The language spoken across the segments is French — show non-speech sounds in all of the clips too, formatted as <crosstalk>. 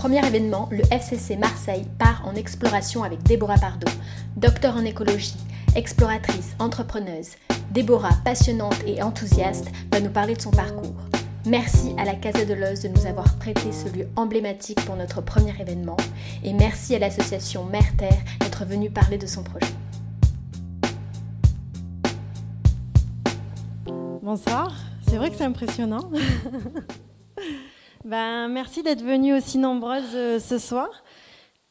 premier événement, le FCC Marseille part en exploration avec Déborah Pardo, docteur en écologie, exploratrice, entrepreneuse. Déborah, passionnante et enthousiaste, va nous parler de son parcours. Merci à la Casa de l'Oz de nous avoir prêté ce lieu emblématique pour notre premier événement et merci à l'association Mère Terre d'être venue parler de son projet. Bonsoir, c'est vrai que c'est impressionnant. <laughs> ben, merci d'être venus aussi nombreuses euh, ce soir.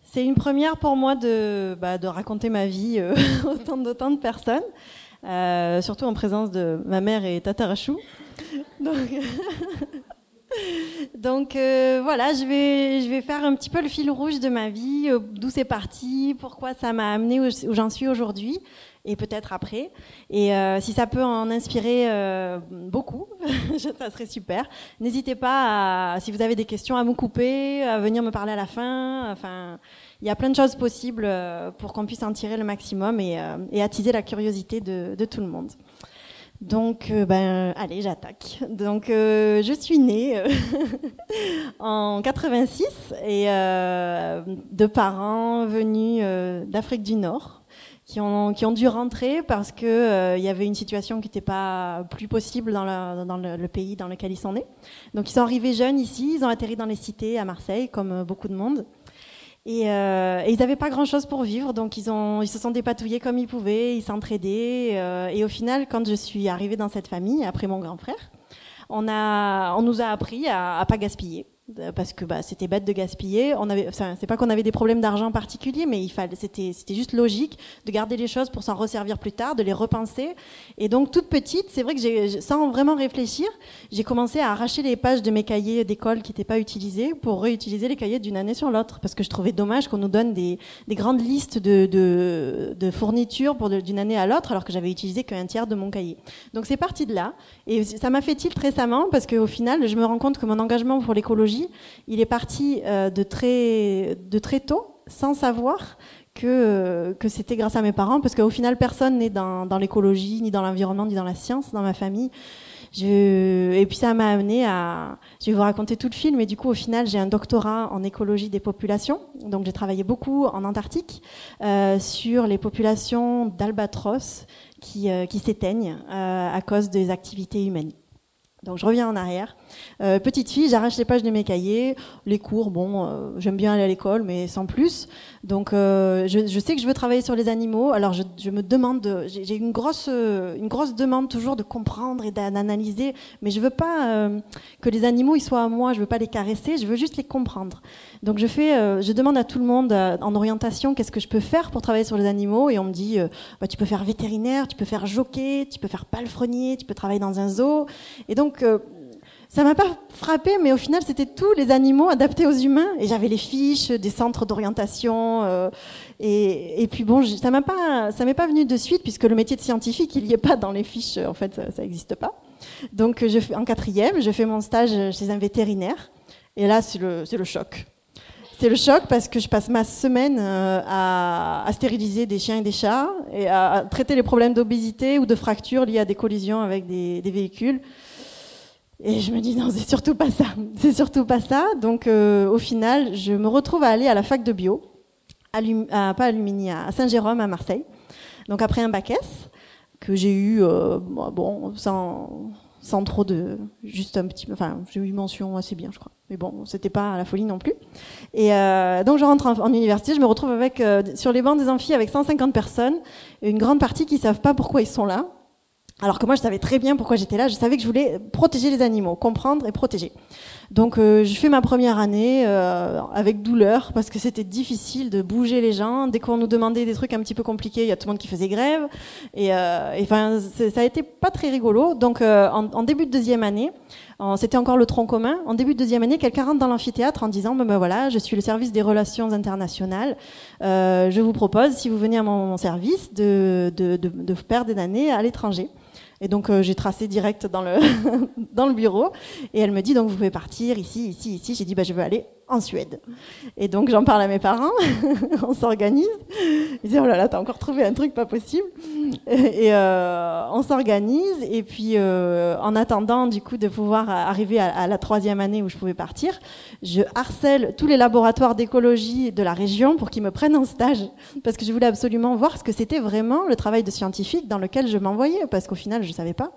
C'est une première pour moi de, bah, raconter ma vie euh, <laughs> autant d'autant de personnes, euh, surtout en présence de ma mère et Tatarachou. Donc, <laughs> voilà, je vais, je vais faire un petit peu le fil rouge de ma vie, d'où c'est parti, pourquoi ça m'a amené où, j'en suis aujourd'hui et peut-être après. Et euh, si ça peut en inspirer euh, beaucoup, <laughs> ça serait super. N'hésitez pas, si vous avez des questions, à me couper, à venir me parler à la fin. Enfin, il y a plein de choses possibles euh, pour qu'on puisse en tirer le maximum et, attiser la curiosité de, de tout le monde. Donc, ben, allez, j'attaque. Donc, je suis née <laughs> en 86 et de parents venus d'Afrique du Nord qui ont, dû rentrer parce que il y avait une situation qui n'était pas plus possible dans, le, pays dans lequel ils sont nés. Donc, ils sont arrivés jeunes ici, ils ont atterri dans les cités à Marseille, comme beaucoup de monde. Et, euh, ils n'avaient pas grand-chose pour vivre, donc ils, se sont dépatouillés comme ils pouvaient, ils s'entraidaient. Euh, et au final, quand je suis arrivée dans cette famille, après mon grand frère, on, on nous a appris à ne pas gaspiller parce que bah, c'était bête de gaspiller. On c'est pas qu'on avait des problèmes d'argent particuliers, mais c'était, juste logique de garder les choses pour s'en resservir plus tard, de les repenser. Et donc toute petite, c'est vrai que sans vraiment réfléchir, j'ai commencé à arracher les pages de mes cahiers d'école qui n'étaient pas utilisés pour réutiliser les cahiers d'une année sur l'autre, parce que je trouvais dommage qu'on nous donne des, des grandes listes de, fournitures d'une année à l'autre, alors que j'avais utilisé qu'un tiers de mon cahier. Donc c'est parti de là, et ça m'a fait tilt récemment parce qu'au final, je me rends compte que mon engagement pour l'écologie il est parti euh, de, très, tôt, sans savoir que, c'était grâce à mes parents, parce qu'au final, personne n'est dans, l'écologie, ni dans l'environnement, ni dans la science, dans ma famille. Et puis ça m'a amené à... Je vais vous raconter tout le film, mais du coup, au final, j'ai un doctorat en écologie des populations. Donc j'ai travaillé beaucoup en Antarctique euh, sur les populations d'albatros qui, euh, s'éteignent à cause des activités humaines. Donc je reviens en arrière. Euh, petite fille, j'arrache les pages de mes cahiers, les cours, bon, euh, j'aime bien aller à l'école, mais sans plus. Donc euh, je, sais que je veux travailler sur les animaux. Alors je, me demande, j'ai une grosse, une grosse demande toujours de comprendre et d'analyser, mais je veux pas que les animaux ils soient à moi. Je veux pas les caresser, je veux juste les comprendre. Donc je fais, je demande à tout le monde en orientation qu'est-ce que je peux faire pour travailler sur les animaux, et on me dit, bah, tu peux faire vétérinaire, tu peux faire jockey, tu peux faire palefrenier, tu peux travailler dans un zoo. Et donc ça m'a pas frappé, mais au final, c'était tous les animaux adaptés aux humains. Et j'avais les fiches des centres d'orientation. Euh, et, puis bon, ça m'a pas, ça m'est pas venu de suite puisque le métier de scientifique, il y est pas dans les fiches. En fait, ça n'existe pas. Donc, en quatrième, je fais mon stage chez un vétérinaire. Et là, c'est le, le choc. C'est le choc parce que je passe ma semaine euh, à, stériliser des chiens et des chats et à, traiter les problèmes d'obésité ou de fractures liées à des collisions avec des véhicules. Et je me dis non, c'est surtout pas ça. C'est surtout pas ça. Donc euh, au final, je me retrouve à aller à la fac de bio, pas à Lumini, à Saint-Jérôme, à Marseille. Donc après un bac S que j'ai eu, euh, bon, sans, sans trop de, juste un petit, enfin, j'ai eu mention assez bien, je crois. Mais bon, c'était pas la folie non plus. Et euh, donc je rentre en, université, je me retrouve avec sur les bancs des amphis avec 150 personnes, une grande partie qui savent pas pourquoi ils sont là, alors que moi, je savais très bien pourquoi j'étais là. Je savais que je voulais protéger les animaux, comprendre et protéger. Donc, euh, je fais ma première année euh, avec douleur parce que c'était difficile de bouger les gens. Dès qu'on nous demandait des trucs un petit peu compliqués, il y a tout le monde qui faisait grève. Et, euh, enfin, ça a été pas très rigolo. Donc, euh, en, en, début de deuxième année, c'était encore le tronc commun. En début de deuxième année, quelqu'un rentre dans l'amphithéâtre en disant ben, voilà, je suis le service des relations internationales. Euh, je vous propose, si vous venez à mon, service, de, de, de, de faire des années à l'étranger. Et donc euh, j'ai tracé direct dans le <laughs> dans le bureau et elle me dit donc vous pouvez partir ici ici ici. J'ai dit bah je veux aller en Suède. Et donc j'en parle à mes parents, <laughs> on s'organise. Ils disent oh là là, t'as encore trouvé un truc pas possible. Et, euh, on s'organise. Et puis euh, en attendant du coup de pouvoir arriver à, la troisième année où je pouvais partir, je harcèle tous les laboratoires d'écologie de la région pour qu'ils me prennent en stage, parce que je voulais absolument voir ce que c'était vraiment le travail de scientifique dans lequel je m'envoyais, parce qu'au final je savais pas.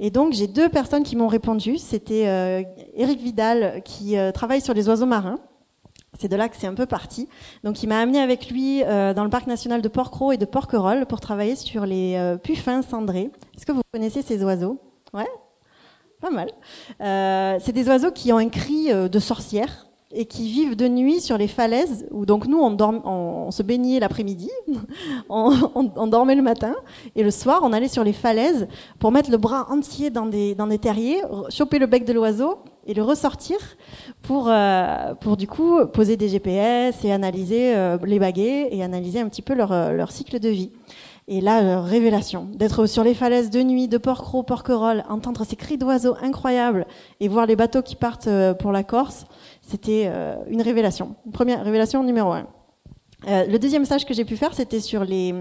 Et donc j'ai deux personnes qui m'ont répondu. C'était euh, Eric Vidal qui euh, travaille sur les oiseaux marins. C'est de là que c'est un peu parti. Donc il m'a amené avec lui euh, dans le parc national de Porquerolles et de Porquerolles pour travailler sur les euh, puffins cendrés. Est-ce que vous connaissez ces oiseaux? Ouais? Pas mal. c'est des oiseaux qui ont un cri de sorcière et qui vivent de nuit sur les falaises, où donc nous, on, se baignait l'après-midi, <laughs> on, dormait le matin, et le soir, on allait sur les falaises pour mettre le bras entier dans des, terriers, choper le bec de l'oiseau et le ressortir pour, euh, du coup poser des GPS et analyser euh, les baguets et analyser un petit peu leur, euh, cycle de vie. Et là, révélation, d'être sur les falaises de nuit de Porquerolles, Porquerolles, entendre ces cris d'oiseaux incroyables et voir les bateaux qui partent pour la Corse, c'était euh, une révélation. Première révélation numéro un. Euh, le deuxième stage que j'ai pu faire, c'était sur les,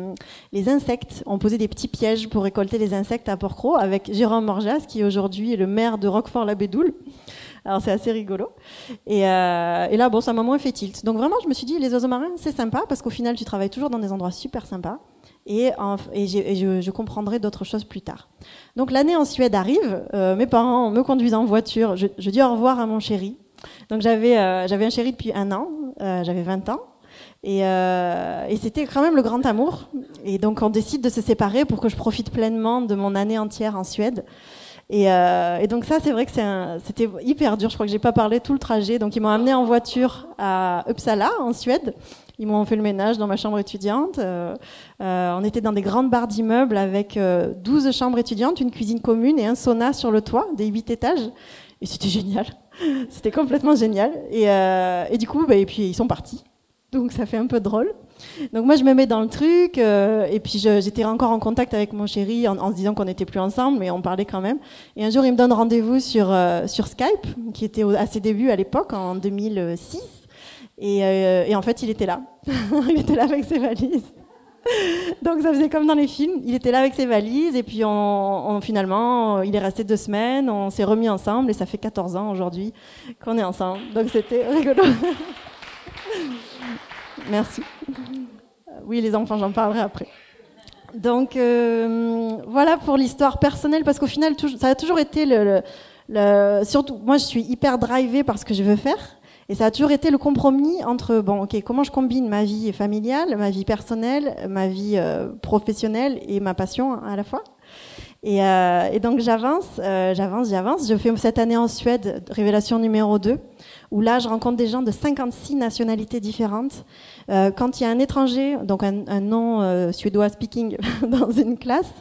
les, insectes. On posait des petits pièges pour récolter les insectes à Porquerolles avec Jérôme Morjas, qui aujourd'hui est le maire de Roquefort-la-Bédoule. Alors c'est assez rigolo. Et, euh, et, là, bon, ça m'a moins fait tilt. Donc vraiment, je me suis dit, les oiseaux marins, c'est sympa parce qu'au final, tu travailles toujours dans des endroits super sympas. Et, et, je, comprendrai d'autres choses plus tard. Donc l'année en Suède arrive. Mes parents me conduisent en voiture. Je dis au revoir à mon chéri. Donc j'avais euh, j'avais un chéri depuis un an, euh, j'avais 20 ans. Et, euh, et c'était quand même le grand amour. Et donc on décide de se séparer pour que je profite pleinement de mon année entière en Suède. Et, et donc ça, c'est vrai que c'était hyper dur. Je crois que j'ai pas parlé tout le trajet. Donc ils m'ont amené en voiture à Uppsala, en Suède. Ils m'ont fait le ménage dans ma chambre étudiante. On était dans des grandes barres d'immeubles avec 12 chambres étudiantes, une cuisine commune et un sauna sur le toit des 8 étages. Et c'était génial. <laughs> C'était complètement génial. Et, euh, et du coup, bah, et puis ils sont partis. Donc ça fait un peu drôle. Donc moi je me mets dans le truc euh, et puis j'étais encore en contact avec mon chéri en, se disant qu'on n'était plus ensemble mais on parlait quand même. Et un jour il me donne rendez-vous sur euh, sur Skype qui était à ses débuts à l'époque en 2006 et, et en fait il était là. <laughs> il était là avec ses valises. <laughs> Donc ça faisait comme dans les films. Il était là avec ses valises et puis finalement, il est resté deux semaines, on s'est remis ensemble et ça fait 14 ans aujourd'hui qu'on est ensemble. Donc c'était <laughs> rigolo. Merci. Oui, les enfants, j'en parlerai après. Donc euh, voilà pour l'histoire personnelle parce qu'au final, ça a toujours été le, le, surtout moi je suis hyper drivée par ce que je veux faire et ça a toujours été le compromis entre, bon, ok, comment je combine ma vie familiale, ma vie personnelle, ma vie euh, professionnelle et ma passion à la fois. Et, euh, donc j'avance, euh, j'avance, j'avance. Je fais cette année en Suède, révélation numéro 2, où là je rencontre des gens de 56 nationalités différentes. Quand il y a un étranger, donc un, un non suédois speaking <laughs> dans une classe,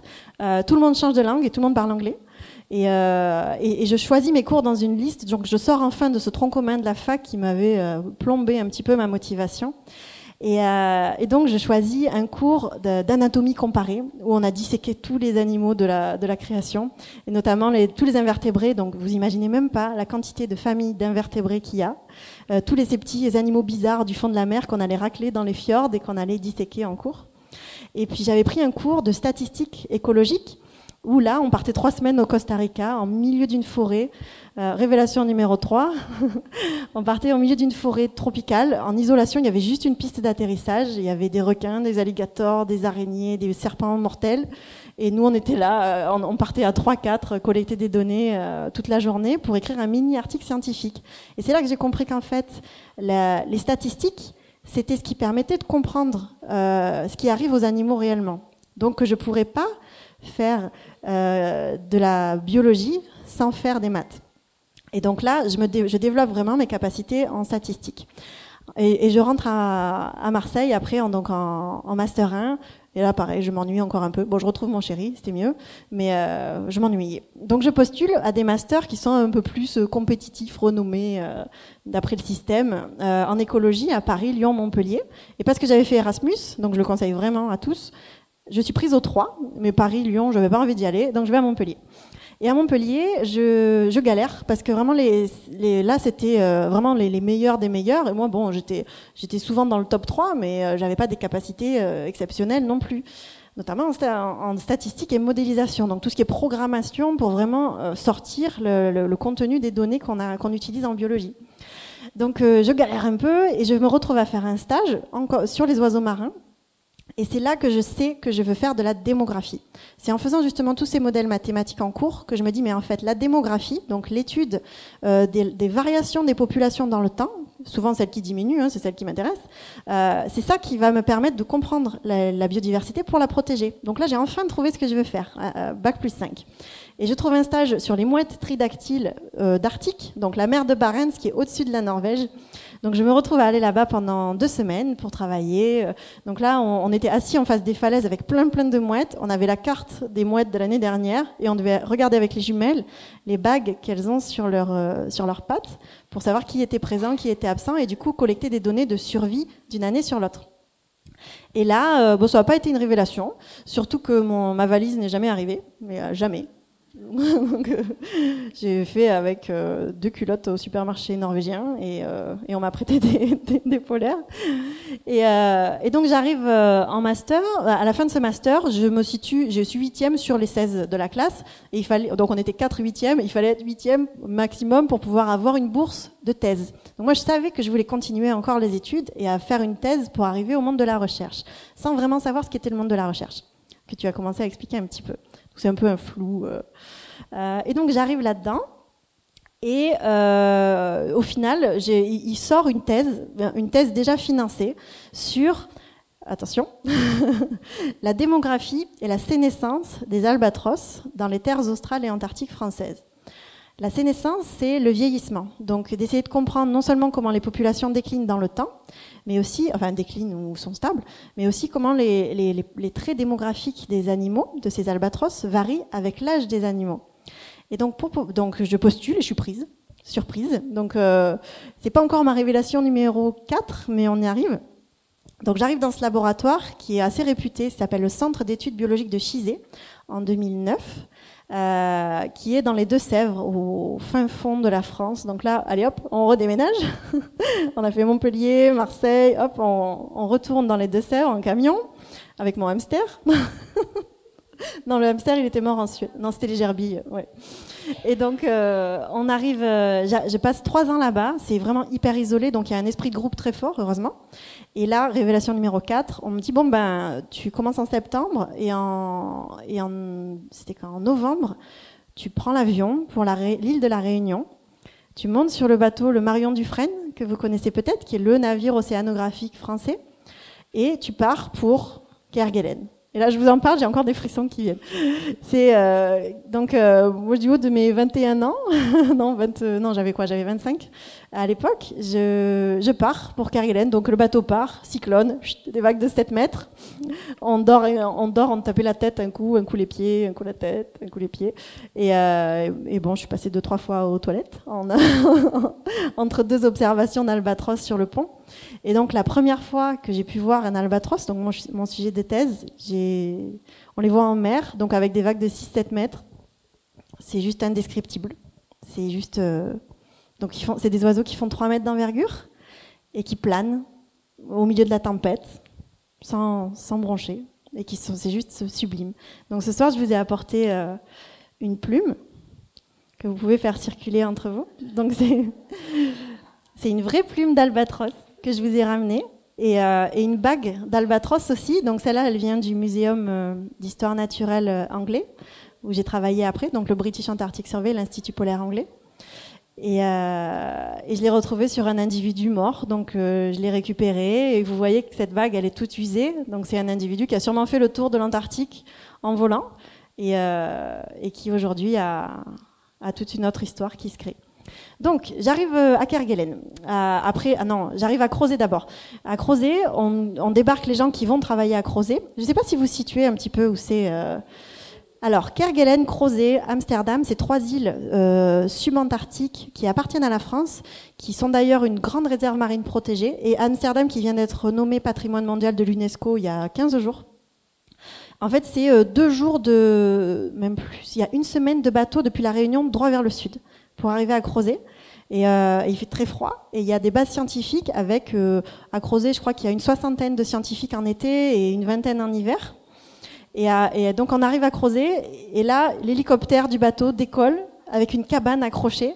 tout le monde change de langue et tout le monde parle anglais. Euh, et, je choisis mes cours dans une liste. Donc je sors enfin de ce tronc commun de la fac qui m'avait euh, plombé un petit peu ma motivation. Et, euh, donc je choisis un cours d'anatomie comparée où on a disséqué tous les animaux de la, création, et notamment tous les invertébrés. Donc vous imaginez même pas la quantité de familles d'invertébrés qu'il y a. tous les, ces petits animaux bizarres du fond de la mer qu'on allait racler dans les fjords et qu'on allait disséquer en cours. Et puis j'avais pris un cours de statistique écologique où là, on partait trois semaines au Costa Rica, en milieu d'une forêt. Euh, révélation numéro 3. <laughs> on partait au milieu d'une forêt tropicale. En isolation, il y avait juste une piste d'atterrissage. Il y avait des requins, des alligators, des araignées, des serpents mortels. Et nous, on était là, euh, on, partait à 3-4, collecter des données euh, toute la journée pour écrire un mini-article scientifique. Et c'est là que j'ai compris qu'en fait, les statistiques, c'était ce qui permettait de comprendre ce qui arrive aux animaux réellement. Donc que je pourrais pas faire euh, de la biologie sans faire des maths. Et donc là, je, me développe vraiment mes capacités en statistique. Et, je rentre à, Marseille après en, donc en, master 1. Et là, pareil, je m'ennuie encore un peu. Bon, je retrouve mon chéri, c'était mieux, mais euh, je m'ennuyais. Donc, je postule à des masters qui sont un peu plus euh, compétitifs, renommés d'après le système, en écologie à Paris, Lyon, Montpellier. Et parce que j'avais fait Erasmus, donc je le conseille vraiment à tous, je suis prise aux trois, mais Paris, Lyon, je n'avais pas envie d'y aller, donc je vais à Montpellier. Et à Montpellier, je, galère parce que vraiment les, les là c'était euh, vraiment les, les, meilleurs des meilleurs. Et moi, bon, j'étais souvent dans le top 3, mais euh, j'avais pas des capacités euh, exceptionnelles non plus notamment en, en, statistique et modélisation, donc tout ce qui est programmation pour vraiment sortir le, contenu des données qu'on utilise en biologie. Donc je galère un peu et je me retrouve à faire un stage sur les oiseaux marins et c'est là que je sais que je veux faire de la démographie. C'est en faisant justement tous ces modèles mathématiques en cours que je me dis, mais en fait, la démographie, donc l'étude euh, des, variations des populations dans le temps, souvent celle qui diminue, hein, c'est celle qui m'intéresse, euh, c'est ça qui va me permettre de comprendre la, biodiversité pour la protéger. Donc là, j'ai enfin trouvé ce que je veux faire, euh, Bac plus 5. Et je trouve un stage sur les mouettes tridactyles d'Arctique, donc la mer de Barents qui est au-dessus de la Norvège. Donc je me retrouve à aller là-bas pendant deux semaines pour travailler. Euh, donc là, on, était assis en face des falaises avec plein plein de mouettes. On avait la carte des mouettes de l'année dernière et on devait regarder avec les jumelles les bagues qu'elles ont sur euh, sur leurs pattes pour savoir qui était présent, qui était absent et du coup collecter des données de survie d'une année sur l'autre. Et là, euh, bon, ça n'a pas été une révélation, surtout que mon, ma valise n'est jamais arrivée, mais jamais. <laughs> Euh, j'ai fait avec euh, deux culottes au supermarché norvégien et, euh, on m'a prêté <laughs> des, polaires. Et, donc j'arrive en master. À la fin de ce master, je me situe, je suis huitième sur les 16 de la classe. Et il fallait, donc on était quatre huitièmes. Il fallait être huitième maximum pour pouvoir avoir une bourse de thèse. Donc moi je savais que je voulais continuer encore les études et à faire une thèse pour arriver au monde de la recherche, sans vraiment savoir ce qu'était le monde de la recherche, que tu as commencé à expliquer un petit peu. C'est un peu un flou. Euh. Euh, et donc j'arrive là-dedans. Et euh, au final, il sort une thèse, une thèse déjà financée sur, attention, <laughs> la démographie et la sénescence des albatros dans les terres australes et antarctiques françaises. La sénescence, c'est le vieillissement. Donc d'essayer de comprendre non seulement comment les populations déclinent dans le temps, mais aussi, enfin déclinent ou sont stables, mais aussi comment les, traits démographiques des animaux, de ces albatros, varient avec l'âge des animaux. Et donc, donc je postule et je suis prise, surprise. Donc euh, c'est pas encore ma révélation numéro 4, mais on y arrive. Donc j'arrive dans ce laboratoire qui est assez réputé, s'appelle le Centre d'études biologiques de Chizé en 2009. Euh, qui est dans les Deux-Sèvres, au fin fond de la France. Donc là, allez hop, on redéménage. <laughs> on a fait Montpellier, Marseille, hop, on, on retourne dans les Deux-Sèvres en camion avec mon hamster. <laughs> <laughs> non, le hamster, il était mort en Suède. Non, c'était les gerbilles, ouais. Et donc, euh, on arrive, euh, je passe trois ans là-bas, c'est vraiment hyper isolé, donc il y a un esprit de groupe très fort, heureusement. Et là, révélation numéro 4, on me dit, bon, ben, tu commences en septembre, et en, et en c'était quand, en novembre, tu prends l'avion pour l'île de la Réunion, tu montes sur le bateau, le Marion Dufresne, que vous connaissez peut-être, qui est le navire océanographique français, et tu pars pour Kerguelen. Et là, je vous en parle, j'ai encore des frissons qui viennent. C'est euh, donc euh, moi du haut de mes 21 ans, <laughs> non, 20, euh, non, j'avais quoi J'avais 25 à l'époque. Je, je pars pour Kerguelen, donc le bateau part, cyclone, des vagues de 7 mètres. On dort, on dort, on tapait la tête un coup, un coup les pieds, un coup la tête, un coup les pieds. Et, euh, et bon, je suis passée deux trois fois aux toilettes en, <laughs> entre deux observations d'albatros sur le pont. Et donc la première fois que j'ai pu voir un albatros, donc mon, sujet de thèse, on les voit en mer, donc avec des vagues de 6-7 mètres. C'est juste indescriptible. C'est juste, euh, donc c'est des oiseaux qui font 3 mètres d'envergure et qui planent au milieu de la tempête, sans, sans broncher, et qui sont, c'est juste sublime. Donc ce soir, je vous ai apporté euh, une plume que vous pouvez faire circuler entre vous. Donc c'est <laughs> une vraie plume d'albatros que je vous ai ramené et, euh, et une bague d'albatros aussi. Donc celle-là, elle vient du Muséum euh, d'histoire naturelle euh, anglais où j'ai travaillé après, donc le British Antarctic Survey, l'Institut polaire anglais. Et, je l'ai retrouvée sur un individu mort, donc je l'ai récupérée. Et vous voyez que cette bague, elle est toute usée. Donc c'est un individu qui a sûrement fait le tour de l'Antarctique en volant et, qui aujourd'hui a toute une autre histoire qui se crée. Donc, j'arrive euh, à Kerguelen. Après, ah non, j'arrive à Crozet d'abord. À Crozet, on, débarque les gens qui vont travailler à Crozet. Je ne sais pas si vous situez un petit peu où c'est. Euh... Alors, Kerguelen, Crozet, Amsterdam, c'est trois îles euh, subantarctiques qui appartiennent à la France, qui sont d'ailleurs une grande réserve marine protégée, et Amsterdam qui vient d'être nommé patrimoine mondial de l'UNESCO il y a 15 jours. En fait, c'est deux jours de, même plus, il y a une semaine de bateau depuis la Réunion droit vers le sud pour arriver à Crozet. Et, il fait très froid. Et il y a des bases scientifiques avec, à Crozet, je crois qu'il y a une soixantaine de scientifiques en été et une vingtaine en hiver. Et, et donc on arrive à Crozet, et là, l'hélicoptère du bateau décolle avec une cabane accrochée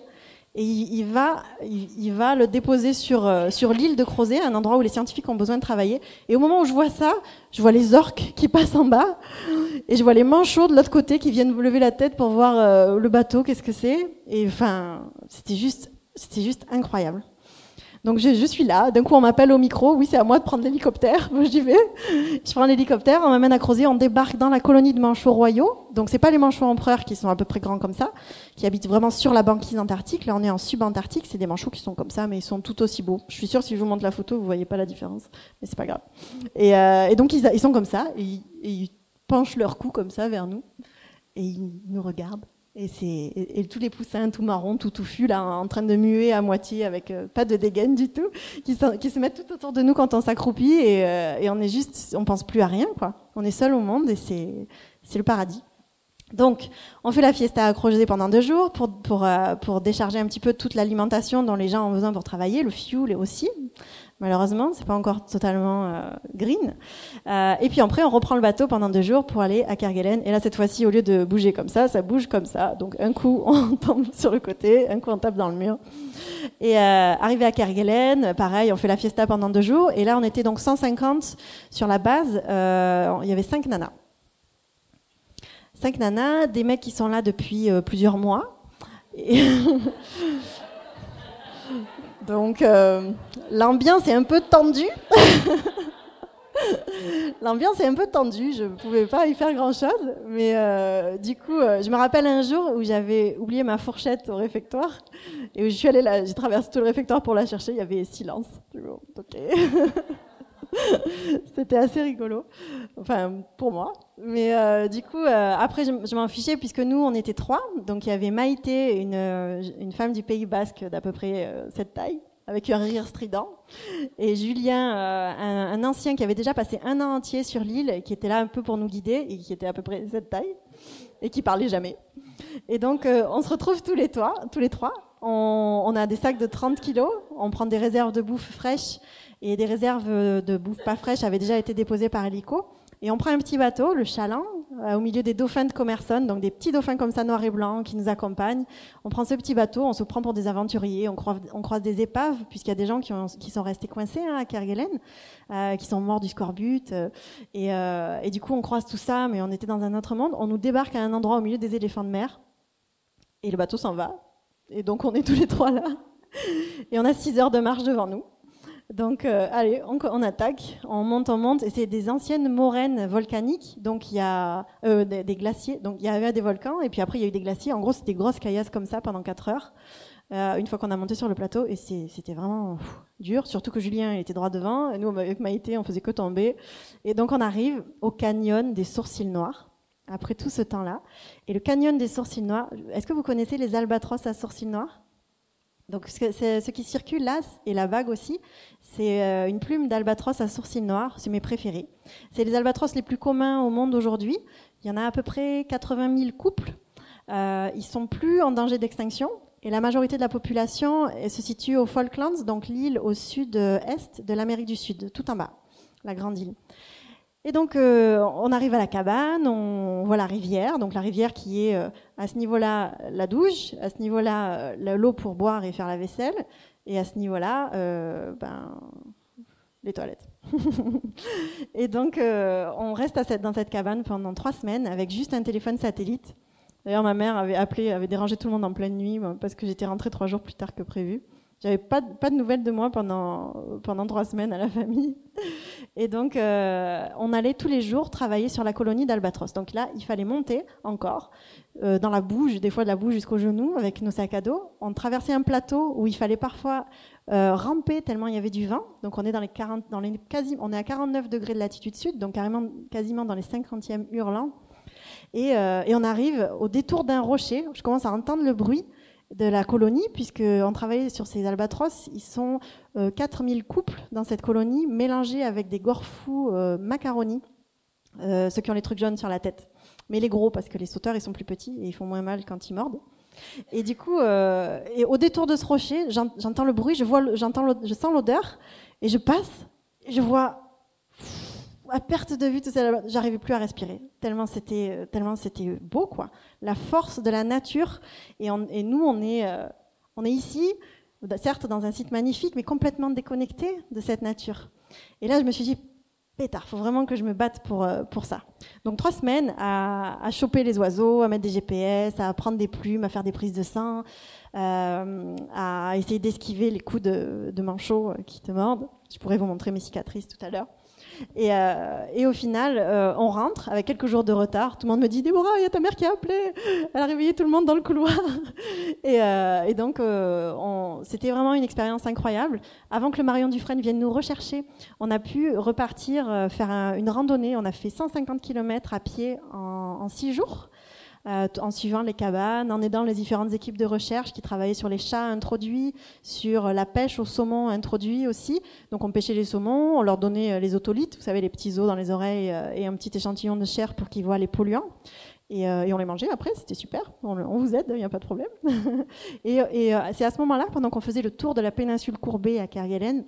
et il, va, il, va le déposer sur, euh, sur l'île de Crozet, un endroit où les scientifiques ont besoin de travailler. Et au moment où je vois ça, je vois les orques qui <laughs> passent en bas, et je vois les manchots de l'autre côté qui viennent lever la tête pour voir euh, le bateau, qu'est-ce que c'est. Et enfin, c'était juste, c'était juste incroyable. Donc je, suis là, d'un coup on m'appelle au micro, oui c'est à moi de prendre l'hélicoptère, moi <laughs> j'y vais, je prends l'hélicoptère, on m'amène à Crozet, on débarque dans la colonie de manchots royaux, donc c'est pas les manchots empereurs qui sont à peu près grands comme ça, qui habitent vraiment sur la banquise antarctique, là on est en subantarctique, c'est des manchots qui sont comme ça, mais ils sont tout aussi beaux. Je suis sûre si je vous montre la photo, vous voyez pas la différence, mais c'est pas grave. Et, euh, donc ils, sont comme ça, et ils penchent leur cou comme ça vers nous, et ils nous regardent. Et, c'est, et, tous les poussins tout marrons, tout touffus, là, en train de muer à moitié avec euh, pas de dégaine du tout, qui, se mettent tout autour de nous quand on s'accroupit et, euh, et, on est juste, on pense plus à rien, quoi. On est seul au monde et c'est, le paradis. Donc, on fait la fiesta Crozet pendant deux jours pour, pour, euh, pour décharger un petit peu toute l'alimentation dont les gens ont besoin pour travailler, le fuel aussi. Malheureusement, c'est pas encore totalement euh, green. Euh, et puis après, on reprend le bateau pendant deux jours pour aller à Kerguelen. Et là, cette fois-ci, au lieu de bouger comme ça, ça bouge comme ça. Donc un coup, <laughs> on tombe sur le côté, un coup, on tape dans le mur. Et euh, arrivé à Kerguelen, pareil, on fait la fiesta pendant deux jours. Et là, on était donc 150 sur la base. Il y avait cinq nanas. Cinq nanas, des mecs qui sont là depuis plusieurs mois. <laughs> <laughs> Donc euh, l'ambiance est un peu tendue. <laughs> l'ambiance est un peu tendue, je ne pouvais pas y faire grand-chose. Mais euh, du coup, euh, je me rappelle un jour où j'avais oublié ma fourchette au réfectoire. Et où je suis allée là, j'ai traversé tout le réfectoire pour la chercher, il y avait silence. ok. <laughs> <laughs> C'était assez rigolo, enfin pour moi. Mais euh, du coup, euh, après, je, m'en fichais puisque nous, on était trois. Donc il y avait Maïté, une, euh, une femme du Pays Basque d'à peu près cette taille, avec un rire strident, et Julien, un, ancien qui avait déjà passé un an entier sur l'île, qui était là un peu pour nous guider et qui était à peu près cette taille et qui parlait jamais. Et donc, on se retrouve tous les, trois, tous les trois. On, on a des sacs de 30 kilos, on prend des réserves de bouffe fraîche et des réserves de bouffe pas fraîche avaient déjà été déposées par hélico. Et on prend un petit bateau, le Chaland, euh, au milieu des dauphins de Commerson, donc des petits dauphins comme ça, noirs et blancs, qui nous accompagnent. On prend ce petit bateau, on se prend pour des aventuriers, on croise, des épaves, puisqu'il y a des gens qui, ont, qui sont restés coincés hein, à Kerguelen, euh, qui sont morts du scorbut. Euh, et, et, du coup, on croise tout ça, mais on était dans un autre monde. On nous débarque à un endroit au milieu des éléphants de mer, et le bateau s'en va. Et donc, on est tous les trois là. Et on a six heures de marche devant nous. Donc, euh, allez, on, attaque, on monte, on monte, et c'est des anciennes moraines volcaniques, donc il y a euh, des, glaciers, donc il y avait des volcans, et puis après il y a eu des glaciers. En gros, c'était des grosses caillasses comme ça pendant 4 heures, euh, une fois qu'on a monté sur le plateau, et c'était vraiment dur, surtout que Julien était droit devant, nous avec Maïté, on faisait que tomber. Et donc on arrive au canyon des sourcils noirs, après tout ce temps-là. Et le canyon des sourcils noirs, est-ce que vous connaissez les albatros à sourcils noirs? Donc ce, qui circule là, et la vague aussi, c'est euh, une plume d'albatros à sourcils noirs, c'est mes préférés. C'est les albatros les plus communs au monde aujourd'hui. Il y en a à peu près 80 000 couples. Euh, ils sont plus en danger d'extinction. Et la majorité de la population se situe aux Falklands, donc l'île au sud-est de l'Amérique du Sud, tout en bas, la grande île. Et donc, euh, on arrive à la cabane, on voit la rivière, donc la rivière qui est euh, à ce niveau-là la douche, à ce niveau-là l'eau pour boire et faire la vaisselle, et à ce niveau-là, ben, les toilettes. <laughs> et donc, on reste dans cette cabane pendant trois semaines avec juste un téléphone satellite. D'ailleurs, ma mère avait appelé, avait dérangé tout le monde en pleine nuit parce que j'étais rentrée trois jours plus tard que prévu. J'avais pas, pas de nouvelles de moi pendant, pendant trois semaines à la famille. Et donc, euh, on allait tous les jours travailler sur la colonie d'Albatros. Donc là, il fallait monter encore euh, dans la boue, des fois de la boue jusqu'aux genoux avec nos sacs à dos. On traversait un plateau où il fallait parfois euh, ramper tellement il y avait du vent. Donc on est dans les 40, dans les quasi, on est à 49 degrés de latitude sud, donc carrément quasiment dans les 50e hurlants. Et, et on arrive au détour d'un rocher. Je commence à entendre le bruit de la colonie, puisqu'on travaillait sur ces albatros. Ils sont 4000 euh, couples dans cette colonie, mélangés avec des gorfous euh, macaronis. ceux qui ont les trucs jaunes sur la tête. Mais les gros, parce que les sauteurs, ils sont plus petits et ils font moins mal quand ils mordent. Et du coup, et au détour de ce rocher, j'entends le bruit, je, vois, je sens l'odeur, et je passe, et je vois à perte de vue, tout ça, j'arrivais plus à respirer. Tellement c'était, tellement c'était beau, quoi. La force de la nature. Et, nous, on est, est ici, certes dans un site magnifique, mais complètement déconnecté de cette nature. Et là, je me suis dit, pétard, faut vraiment que je me batte pour, euh, ça. Donc trois semaines à, choper les oiseaux, à mettre des GPS, à prendre des plumes, à faire des prises de sang, euh, à essayer d'esquiver les coups de, de manchot qui te mordent. Je pourrais vous montrer mes cicatrices tout à l'heure. Et, euh, et, au final, euh, on rentre avec quelques jours de retard. Tout le monde me dit Déborah, il y a ta mère qui a appelé. Elle a réveillé tout le monde dans le couloir. <laughs> et, euh, et, donc, c'était vraiment une expérience incroyable. Avant que le Marion Dufresne vienne nous rechercher, on a pu repartir faire un, une randonnée. On a fait 150 km à pied en, en six jours. Euh, en suivant les cabanes, en aidant les différentes équipes de recherche qui travaillaient sur les chats introduits, sur la pêche au saumon introduit aussi. Donc on pêchait les saumons, on leur donnait euh, les otolithes, vous savez, les petits os dans les oreilles euh, et un petit échantillon de chair pour qu'ils voient les polluants. Et, on les mangeait après, c'était super. On, vous aide, il n'y a pas de problème. <laughs> et, et c'est à ce moment-là, pendant qu'on faisait le tour de la péninsule courbée à Kerguelen,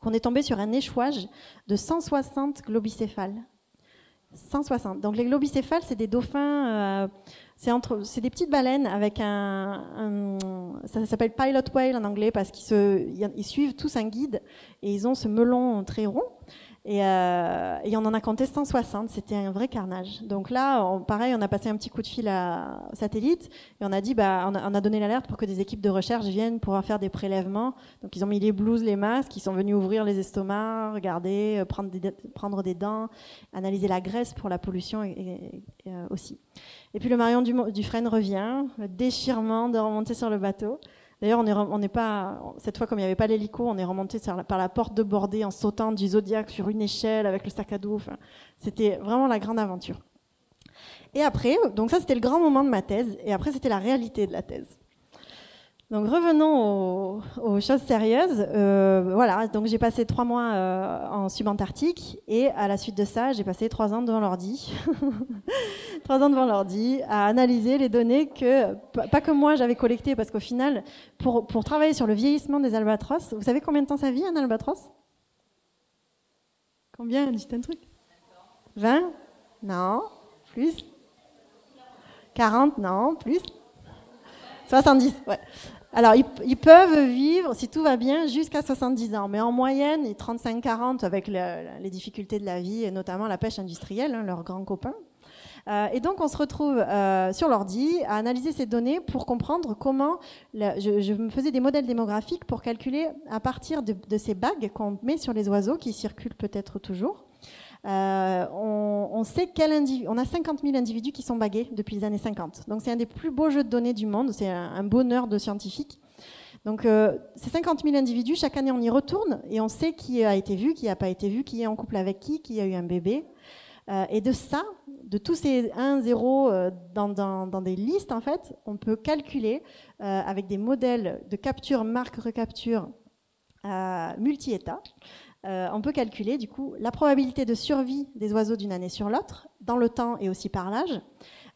qu'on est tombé sur un échouage de 160 globicéphales. 160. Donc les globicéphales, c'est des dauphins, euh, c'est des petites baleines avec un, un ça s'appelle pilot whale en anglais parce qu'ils se, ils suivent tous un guide et ils ont ce melon très rond. Et, euh, et, on en a compté 160, c'était un vrai carnage. Donc là, on, pareil, on a passé un petit coup de fil à satellite et on a dit, bah, on a, on a donné l'alerte pour que des équipes de recherche viennent pour faire des prélèvements. Donc ils ont mis les blouses, les masques, ils sont venus ouvrir les estomacs, regarder, euh, prendre des, prendre des dents, analyser la graisse pour la pollution et, et, euh, aussi. Et puis le Marion Dufresne revient, le déchirement de remonter sur le bateau. D'ailleurs, on n'est pas, cette fois, comme il n'y avait pas l'hélico, on est remonté par la porte de bordée en sautant du Zodiac sur une échelle avec le sac à dos. Enfin, c'était vraiment la grande aventure. Et après, donc ça, c'était le grand moment de ma thèse. Et après, c'était la réalité de la thèse. Donc revenons aux, choses sérieuses. Euh, voilà, donc j'ai passé trois mois euh, en subantarctique et à la suite de ça, j'ai passé trois ans devant l'ordi, <laughs> trois ans devant l'ordi à analyser les données que pas que moi j'avais collectées parce qu'au final, pour travailler sur le vieillissement des albatros, vous savez combien de temps ça vit un albatros? Combien? Dites un truc 20 Non. Plus? 40 Non. Plus? 70, ouais. Alors, ils, peuvent vivre, si tout va bien, jusqu'à 70 ans. Mais en moyenne, 35-40 avec les difficultés de la vie, et notamment la pêche industrielle, hein, leurs grands copains. Euh, et donc, on se retrouve euh, sur l'ordi à analyser ces données pour comprendre comment. je, me faisais des modèles démographiques pour calculer à partir de ces bagues qu'on met sur les oiseaux qui circulent peut-être toujours. Euh, on, sait quel individu, on a 50 000 individus qui sont bagués depuis les années 50. Donc c'est un des plus beaux jeux de données du monde, c'est un, bonheur de scientifiques. Donc euh, ces 50 000 individus, chaque année on y retourne et on sait qui a été vu, qui n'a pas été vu, qui est en couple avec qui, qui a eu un bébé. Euh, et de ça, de tous ces 1, 0 euh, dans, des listes, en fait, on peut calculer avec des modèles de capture, marque, recapture multi-état, euh, on peut calculer du coup la probabilité de survie des oiseaux d'une année sur l'autre, dans le temps et aussi par l'âge,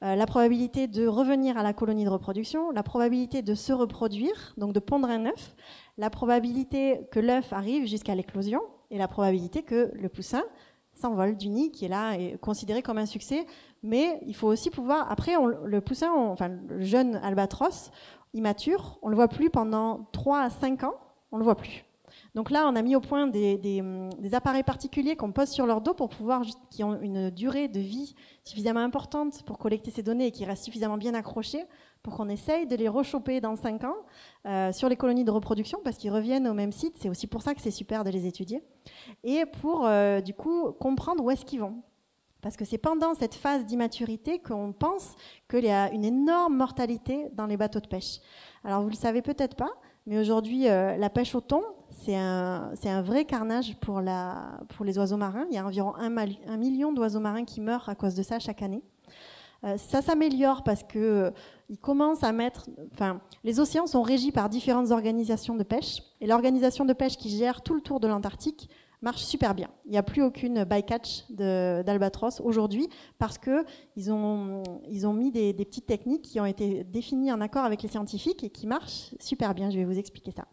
euh, la probabilité de revenir à la colonie de reproduction, la probabilité de se reproduire, donc de pondre un œuf, la probabilité que l'œuf arrive jusqu'à l'éclosion et la probabilité que le poussin s'envole du nid qui est là et considéré comme un succès. Mais il faut aussi pouvoir, après, le poussin, enfin le jeune albatros immature, on le voit plus pendant 3 à 5 ans, on le voit plus. Donc là, on a mis au point des, hum, appareils particuliers qu'on pose sur leur dos pour pouvoir, qui ont une durée de vie suffisamment importante pour collecter ces données et qui restent suffisamment bien accrochés pour qu'on essaye de les rechoper dans 5 ans euh, sur les colonies de reproduction parce qu'ils reviennent au même site. C'est aussi pour ça que c'est super de les étudier. Et pour, euh, du coup, comprendre où est-ce qu'ils vont. Parce que c'est pendant cette phase d'immaturité qu'on pense qu'il y a une énorme mortalité dans les bateaux de pêche. Alors vous le savez peut-être pas, mais aujourd'hui, euh, la pêche au thon, c'est un, vrai carnage pour, les oiseaux marins. Il y a environ un, million d'oiseaux marins qui meurent à cause de ça chaque année. Euh, ça s'améliore parce que euh, ils commencent à mettre, enfin, les océans sont régis par différentes organisations de pêche, et l'organisation de pêche qui gère tout le tour de l'Antarctique marche super bien. Il n'y a plus aucune bycatch d'albatros aujourd'hui parce qu'ils ont, ils ont mis des, petites techniques qui ont été définies en accord avec les scientifiques et qui marchent super bien. Je vais vous expliquer ça.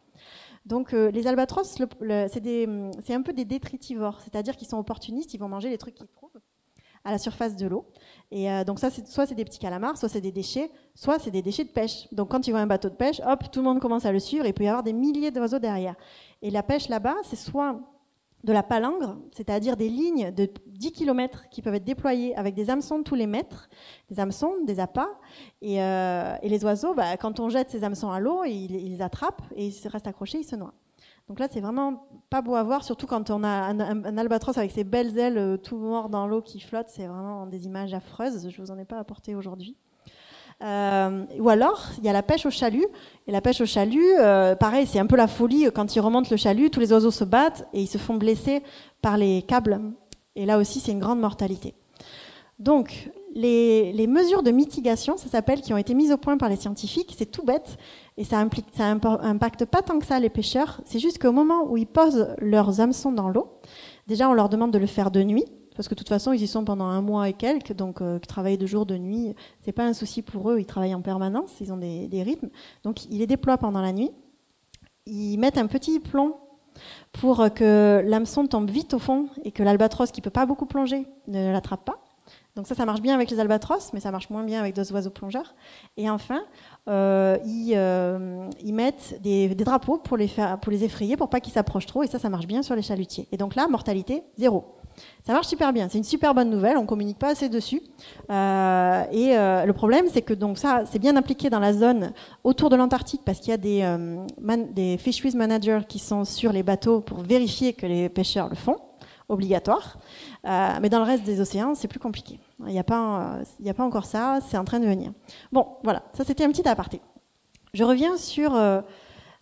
Donc euh, les albatros, c'est un peu des détritivores, c'est-à-dire qu'ils sont opportunistes, ils vont manger les trucs qu'ils trouvent à la surface de l'eau. Et euh, donc ça, soit c'est des petits calamars, soit c'est des déchets, soit c'est des déchets de pêche. Donc quand ils voient un bateau de pêche, hop, tout le monde commence à le suivre et il peut y avoir des milliers d'oiseaux derrière. Et la pêche là-bas, c'est soit de la palangre, c'est-à-dire des lignes de 10 km qui peuvent être déployées avec des hameçons tous les mètres, des hameçons, des appâts, et, euh, les oiseaux, bah, quand on jette ces hameçons à l'eau, ils, ils les attrapent et ils se restent accrochés, ils se noient. Donc là, c'est vraiment pas beau à voir, surtout quand on a un, albatros avec ses belles ailes euh, tout mort dans l'eau qui flotte. C'est vraiment des images affreuses. Je vous en ai pas apporté aujourd'hui. Euh, ou alors, il y a la pêche au chalut. Et la pêche au chalut, euh, pareil, c'est un peu la folie. Quand ils remontent le chalut, tous les oiseaux se battent et ils se font blesser par les câbles. Et là aussi, c'est une grande mortalité. Donc, les, mesures de mitigation, ça s'appelle, qui ont été mises au point par les scientifiques, c'est tout bête, et ça, implique, ça impacte pas tant que ça les pêcheurs. C'est juste qu'au moment où ils posent leurs hameçons dans l'eau, déjà on leur demande de le faire de nuit, parce que de toute façon ils y sont pendant un mois et quelques, donc euh, travailler de jour, de nuit, c'est pas un souci pour eux. Ils travaillent en permanence, ils ont des, rythmes, donc ils les déploient pendant la nuit. Ils mettent un petit plomb pour que l'hameçon tombe vite au fond et que l'albatros, qui peut pas beaucoup plonger, ne l'attrape pas. Donc ça, ça marche bien avec les albatros, mais ça marche moins bien avec d'autres oiseaux plongeurs. Et enfin, euh, ils, euh, ils, mettent des, des, drapeaux pour les, faire, pour les effrayer, pour pas qu'ils s'approchent trop. Et ça, ça marche bien sur les chalutiers. Et donc là, mortalité zéro. Ça marche super bien. C'est une super bonne nouvelle. On communique pas assez dessus. Euh, et euh, le problème, c'est que donc ça, c'est bien appliqué dans la zone autour de l'Antarctique parce qu'il y a des, euh, fisheries managers qui sont sur les bateaux pour vérifier que les pêcheurs le font obligatoire. Mais dans le reste des océans, c'est plus compliqué. Il n'y a, pas, a pas encore ça, c'est en train de venir. Bon, voilà, ça c'était un petit aparté. Je reviens sur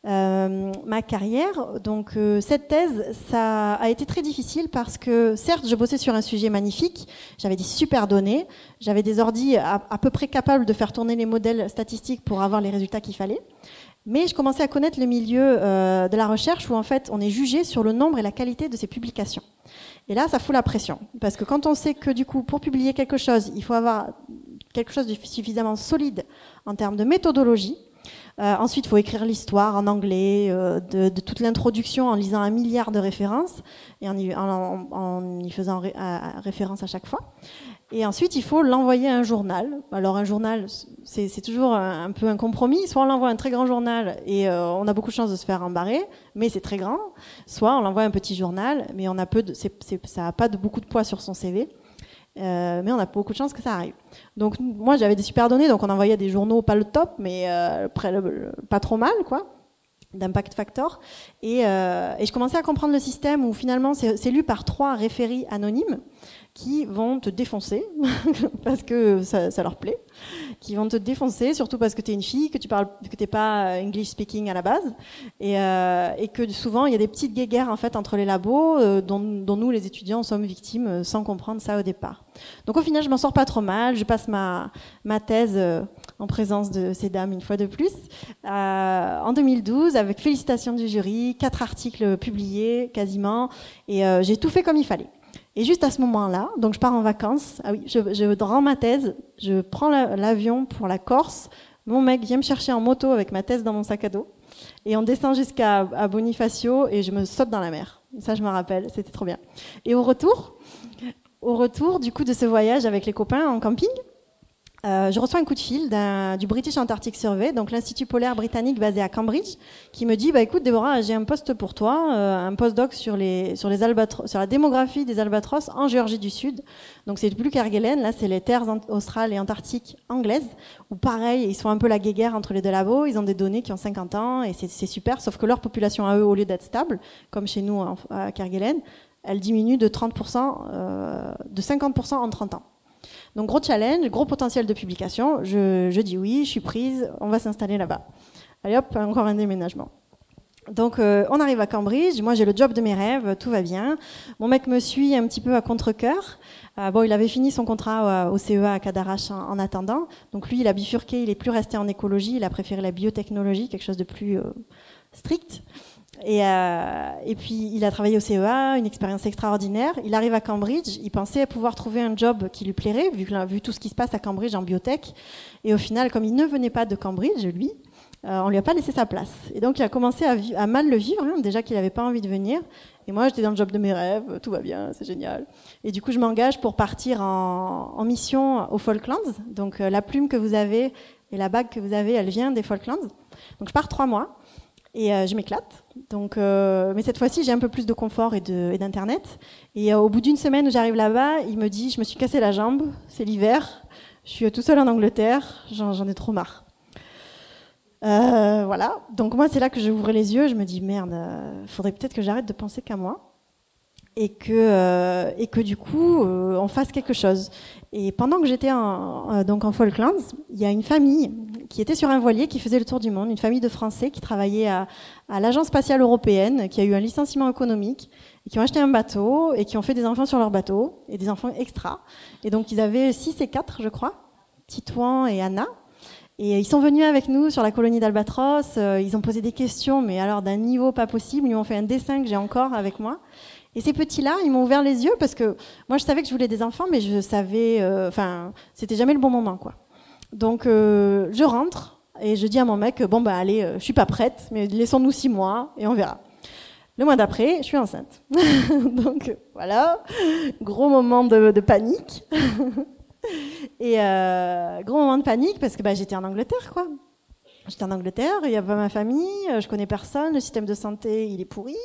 euh, euh, ma carrière. Donc cette thèse, ça a été très difficile parce que certes, je bossais sur un sujet magnifique, j'avais des super données, j'avais des ordis à, à, peu près capables de faire tourner les modèles statistiques pour avoir les résultats qu'il fallait. Mais je commençais à connaître le milieu de la recherche où en fait on est jugé sur le nombre et la qualité de ses publications. Et là, ça fout la pression. Parce que quand on sait que du coup, pour publier quelque chose, il faut avoir quelque chose de suffisamment solide en termes de méthodologie, euh, ensuite, il faut écrire l'histoire en anglais, euh, de, toute l'introduction en lisant un milliard de références et en y, faisant référence à chaque fois. Et ensuite, il faut l'envoyer à un journal. Alors, un journal, c'est toujours un, peu un compromis. Soit on l'envoie à un très grand journal et euh, on a beaucoup de chances de se faire embarrer, mais c'est très grand. Soit on l'envoie à un petit journal, mais on a ça n'a pas de, beaucoup de poids sur son CV. Euh, mais on a beaucoup de chances que ça arrive. Donc moi j'avais des super données, donc on envoyait des journaux pas le top, mais euh, pas trop mal, quoi d'impact factor. Et, euh, et, je commençais à comprendre le système où finalement c'est lu par trois référis anonymes qui vont te défoncer <laughs> parce que ça, leur plaît, qui vont te défoncer surtout parce que tu es une fille, que tu parles, que t'es pas English speaking à la base, et, euh, et, que souvent il y a des petites guéguerres en fait entre les labos euh, dont, nous les étudiants sommes victimes euh, sans comprendre ça au départ. Donc au final je m'en sors pas trop mal, je passe ma, thèse euh, en présence de ces dames une fois de plus en 2012 avec félicitations du jury, quatre articles publiés quasiment, et j'ai tout fait comme il fallait. Et juste à ce moment-là, donc je pars en vacances, ah oui, je, je rends ma thèse, je prends l'avion pour la Corse, mon mec vient me chercher en moto avec ma thèse dans mon sac à dos, et on descend jusqu'à Bonifacio et je me saute dans la mer. Ça, je me rappelle, c'était trop bien. Et au retour, au retour du coup de ce voyage avec les copains en camping, euh, je reçois un coup de fil du British Antarctic Survey, donc l'institut polaire britannique basé à Cambridge, qui me dit bah écoute Déborah, j'ai un poste pour toi, euh, un postdoc sur les sur les sur la démographie des albatros en Géorgie du Sud. Donc c'est plus Kerguelen, là c'est les terres australes et antarctiques anglaises, où pareil ils sont un peu la guéguerre entre les deux labos, ils ont des données qui ont 50 ans et c'est super, sauf que leur population à eux au lieu d'être stable, comme chez nous à Kerguelen, elle diminue de 30%, euh, de 50% en 30 ans. Donc gros challenge, gros potentiel de publication. Je, dis oui, je suis prise, on va s'installer là-bas. Allez hop, encore un déménagement. Donc euh, on arrive à Cambridge, moi j'ai le job de mes rêves, tout va bien. Mon mec me suit un petit peu à contre-cœur. Euh, bon, il avait fini son contrat au CEA à Cadarache en, attendant. Donc lui, il a bifurqué, il est plus resté en écologie, il a préféré la biotechnologie, quelque chose de plus euh, strict. Et, euh, et, puis, il a travaillé au CEA, une expérience extraordinaire. Il arrive à Cambridge. Il pensait pouvoir trouver un job qui lui plairait, vu, tout ce qui se passe à Cambridge en biotech. Et au final, comme il ne venait pas de Cambridge, lui, euh, on lui a pas laissé sa place. Et donc, il a commencé à, mal le vivre, hein, déjà qu'il n'avait pas envie de venir. Et moi, j'étais dans le job de mes rêves, tout va bien, c'est génial. Et du coup, je m'engage pour partir en, en, mission aux Falklands. Donc, euh, la plume que vous avez et la bague que vous avez, elle vient des Falklands. Donc, je pars trois mois et euh, je m'éclate. Donc, euh, mais cette fois-ci, j'ai un peu plus de confort et d'internet. Et, et au bout d'une semaine j'arrive là-bas, il me dit, je me suis cassé la jambe, c'est l'hiver, je suis tout seul en Angleterre, j'en ai trop marre. Euh, voilà. Donc moi, c'est là que j'ouvre les yeux. Je me dis merde, euh, faudrait peut-être que j'arrête de penser qu'à moi et que euh, et que du coup euh, on fasse quelque chose. Et pendant que j'étais en, donc en Falklands, il y a une famille qui était sur un voilier qui faisait le tour du monde, une famille de Français qui travaillait à, l'agence spatiale européenne, qui a eu un licenciement économique et qui ont acheté un bateau et qui ont fait des enfants sur leur bateau et des enfants extra. Et donc ils avaient 6 et 4 je crois, Titouan et Anna. Et ils sont venus avec nous sur la colonie d'Albatros. Euh, ils ont posé des questions, mais alors d'un niveau pas possible. Ils m'ont fait un dessin que j'ai encore avec moi. Et ces petits-là, ils m'ont ouvert les yeux parce que moi, je savais que je voulais des enfants, mais je savais, euh, enfin, c'était jamais le bon moment, quoi. Donc, euh, je rentre et je dis à mon mec, bon bah allez, je suis pas prête, mais laissons-nous six mois et on verra. Le mois d'après, je suis enceinte. <laughs> Donc voilà, gros moment de, de panique. <laughs> Et euh, gros moment de panique parce que bah, j'étais en Angleterre, quoi. J'étais en Angleterre, il n'y a pas ma famille, je connais personne, le système de santé il est pourri,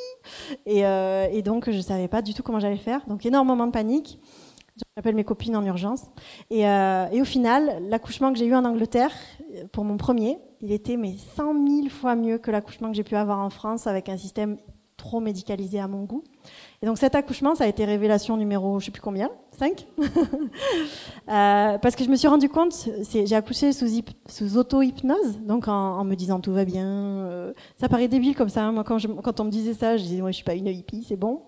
et, euh, donc je savais pas du tout comment j'allais faire. Donc énormément de panique. J'appelle mes copines en urgence. Et, euh, au final, l'accouchement que j'ai eu en Angleterre pour mon premier, il était mais 100 000 fois mieux que l'accouchement que j'ai pu avoir en France avec un système trop médicalisé à mon goût. Et donc cet accouchement, ça a été révélation numéro, je sais plus combien, 5 <laughs> euh, Parce que je me suis rendu compte, j'ai accouché sous, auto-hypnose, donc en, me disant tout va bien. Euh, ça paraît débile comme ça. Hein. Moi, quand, on me disait ça, je disais ouais, je suis pas une hippie, c'est bon.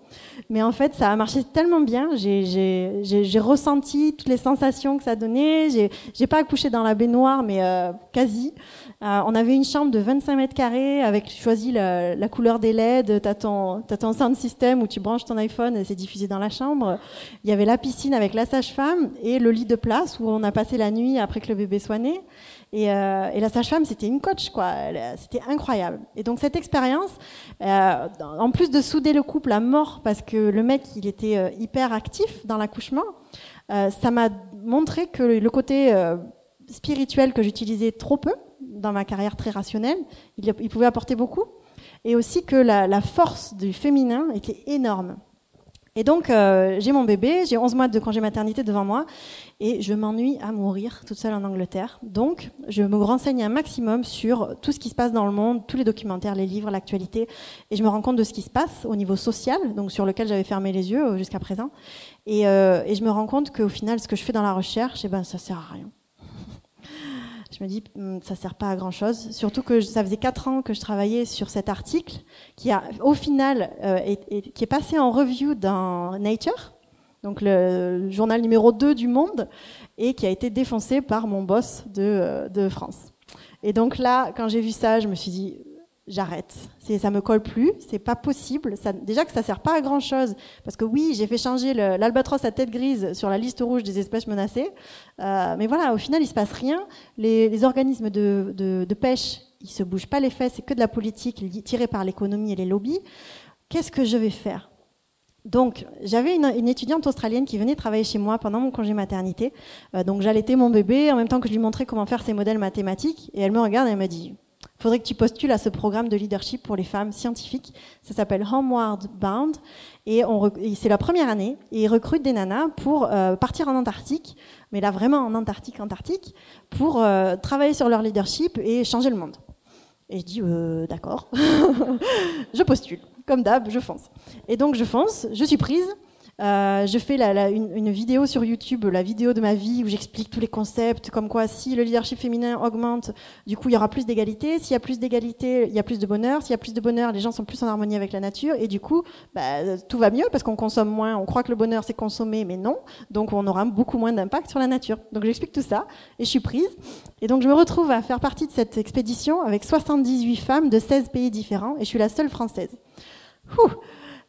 Mais en fait, ça a marché tellement bien. J'ai ressenti toutes les sensations que ça donnait. J'ai pas accouché dans la baignoire, mais euh, quasi. On avait une chambre de 25 mètres carrés avec tu choisis la, la couleur des LED, t'as ton, as ton sound system où tu branches ton iPhone et c'est diffusé dans la chambre. Il y avait la piscine avec la sage-femme et le lit de place où on a passé la nuit après que le bébé soit né. Et, euh, la sage-femme, c'était une coach, quoi. C'était incroyable. Et donc cette expérience, euh, en plus de souder le couple à mort parce que le mec, il était euh, hyper actif dans l'accouchement, ça m'a montré que le côté spirituel que j'utilisais trop peu dans ma carrière très rationnelle, il, pouvait apporter beaucoup, et aussi que la force du féminin était énorme. Et donc, euh, j'ai mon bébé, j'ai 11 mois de congé maternité devant moi, et je m'ennuie à mourir toute seule en Angleterre. Donc, je me renseigne un maximum sur tout ce qui se passe dans le monde, tous les documentaires, les livres, l'actualité, et je me rends compte de ce qui se passe au niveau social, donc sur lequel j'avais fermé les yeux euh, jusqu'à présent. Et, euh, et, je me rends compte qu'au final, ce que je fais dans la recherche, eh ben, ça sert à rien je me dis hmm, ça sert pas à grand chose. Surtout que ça faisait quatre ans que je travaillais sur cet article qui a au final euh, est, qui est passé en review dans Nature, donc le journal numéro 2 du monde, et qui a été défoncé par mon boss euh, de France. Et donc là, quand j'ai vu ça, je me suis dit j'arrête. Ça me colle plus, c'est pas possible. Déjà que ça sert pas à grand chose, parce que oui, j'ai fait changer l'albatros à tête grise sur la liste rouge des espèces menacées, euh, mais voilà, au final, il se passe rien. Les, organismes de, pêche, ils se bougent pas les fesses, c'est que de la politique tirée par l'économie et les lobbies. Qu'est-ce que je vais faire? Donc, j'avais une, étudiante australienne qui venait travailler chez moi pendant mon congé maternité. Euh, donc, j'allaitais mon bébé en même temps que je lui montrais comment faire ses modèles mathématiques. Et elle me regarde et elle me dit faudrait que tu postules à ce programme de leadership pour les femmes scientifiques. Ça s'appelle Homeward Bound et, c'est la première année et ils recrutent des nanas pour euh, partir en Antarctique, mais là vraiment en Antarctique, Antarctique, pour euh, travailler sur leur leadership et changer le monde. Et je dis euh, d'accord, <laughs> je postule, comme d'hab, je fonce. Et donc je fonce, je suis prise. Euh, je fais une, vidéo sur YouTube, la vidéo de ma vie, où j'explique tous les concepts, comme quoi si le leadership féminin augmente, du coup il y aura plus d'égalité. S'il y a plus d'égalité, il y a plus de bonheur. S'il y a plus de bonheur, les gens sont plus en harmonie avec la nature. Et du coup, bah, tout va mieux parce qu'on consomme moins. On croit que le bonheur c'est consommer, mais non. Donc on aura beaucoup moins d'impact sur la nature. Donc j'explique tout ça et je suis prise. Et donc je me retrouve à faire partie de cette expédition avec 78 femmes de 16 pays différents et je suis la seule française.